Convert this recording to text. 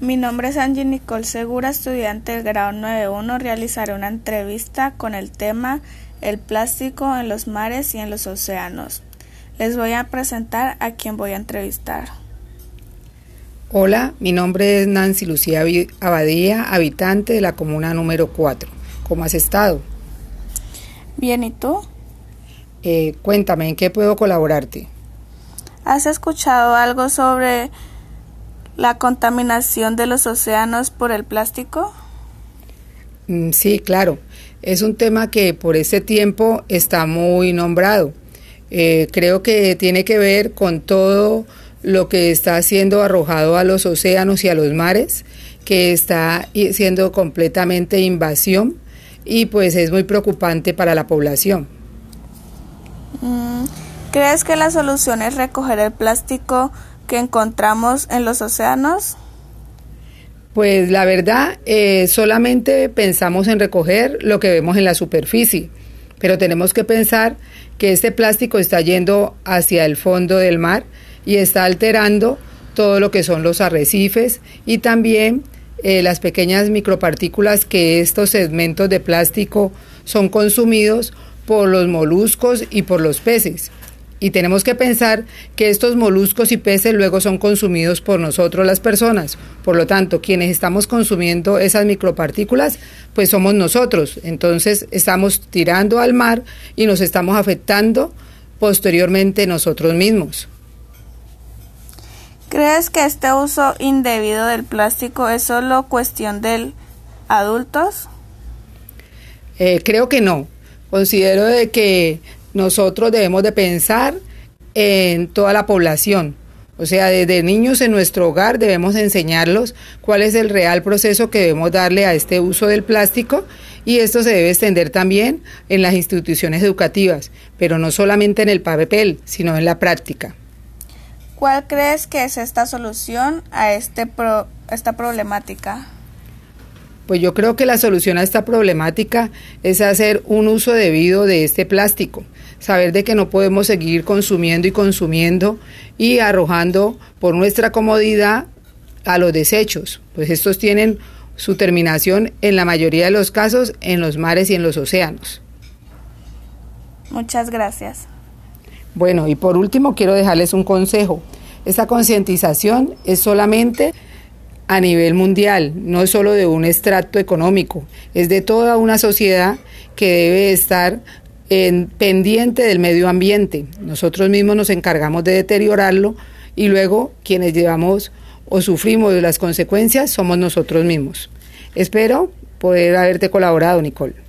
Mi nombre es Angie Nicole Segura, estudiante del grado 91. Realizaré una entrevista con el tema El plástico en los mares y en los océanos. Les voy a presentar a quien voy a entrevistar. Hola, mi nombre es Nancy Lucía Abadía, habitante de la comuna número 4. ¿Cómo has estado? Bien, ¿y tú? Eh, cuéntame, ¿en qué puedo colaborarte? ¿Has escuchado algo sobre la contaminación de los océanos por el plástico? Mm, sí, claro. Es un tema que por este tiempo está muy nombrado. Eh, creo que tiene que ver con todo lo que está siendo arrojado a los océanos y a los mares, que está siendo completamente invasión y pues es muy preocupante para la población. Mm, ¿Crees que la solución es recoger el plástico que encontramos en los océanos? Pues la verdad, eh, solamente pensamos en recoger lo que vemos en la superficie, pero tenemos que pensar que este plástico está yendo hacia el fondo del mar y está alterando todo lo que son los arrecifes y también eh, las pequeñas micropartículas que estos segmentos de plástico son consumidos por los moluscos y por los peces. Y tenemos que pensar que estos moluscos y peces luego son consumidos por nosotros las personas. Por lo tanto, quienes estamos consumiendo esas micropartículas, pues somos nosotros. Entonces estamos tirando al mar y nos estamos afectando posteriormente nosotros mismos. ¿Crees que este uso indebido del plástico es solo cuestión de adultos? Eh, creo que no. Considero de que nosotros debemos de pensar en toda la población. O sea, desde niños en nuestro hogar debemos enseñarlos cuál es el real proceso que debemos darle a este uso del plástico y esto se debe extender también en las instituciones educativas, pero no solamente en el papel, sino en la práctica. ¿Cuál crees que es esta solución a este esta problemática? Pues yo creo que la solución a esta problemática es hacer un uso debido de este plástico, saber de que no podemos seguir consumiendo y consumiendo y arrojando por nuestra comodidad a los desechos, pues estos tienen su terminación en la mayoría de los casos en los mares y en los océanos. Muchas gracias. Bueno, y por último quiero dejarles un consejo. Esta concientización es solamente a nivel mundial, no es solo de un extracto económico, es de toda una sociedad que debe estar en, pendiente del medio ambiente. Nosotros mismos nos encargamos de deteriorarlo y luego quienes llevamos o sufrimos de las consecuencias somos nosotros mismos. Espero poder haberte colaborado, Nicole.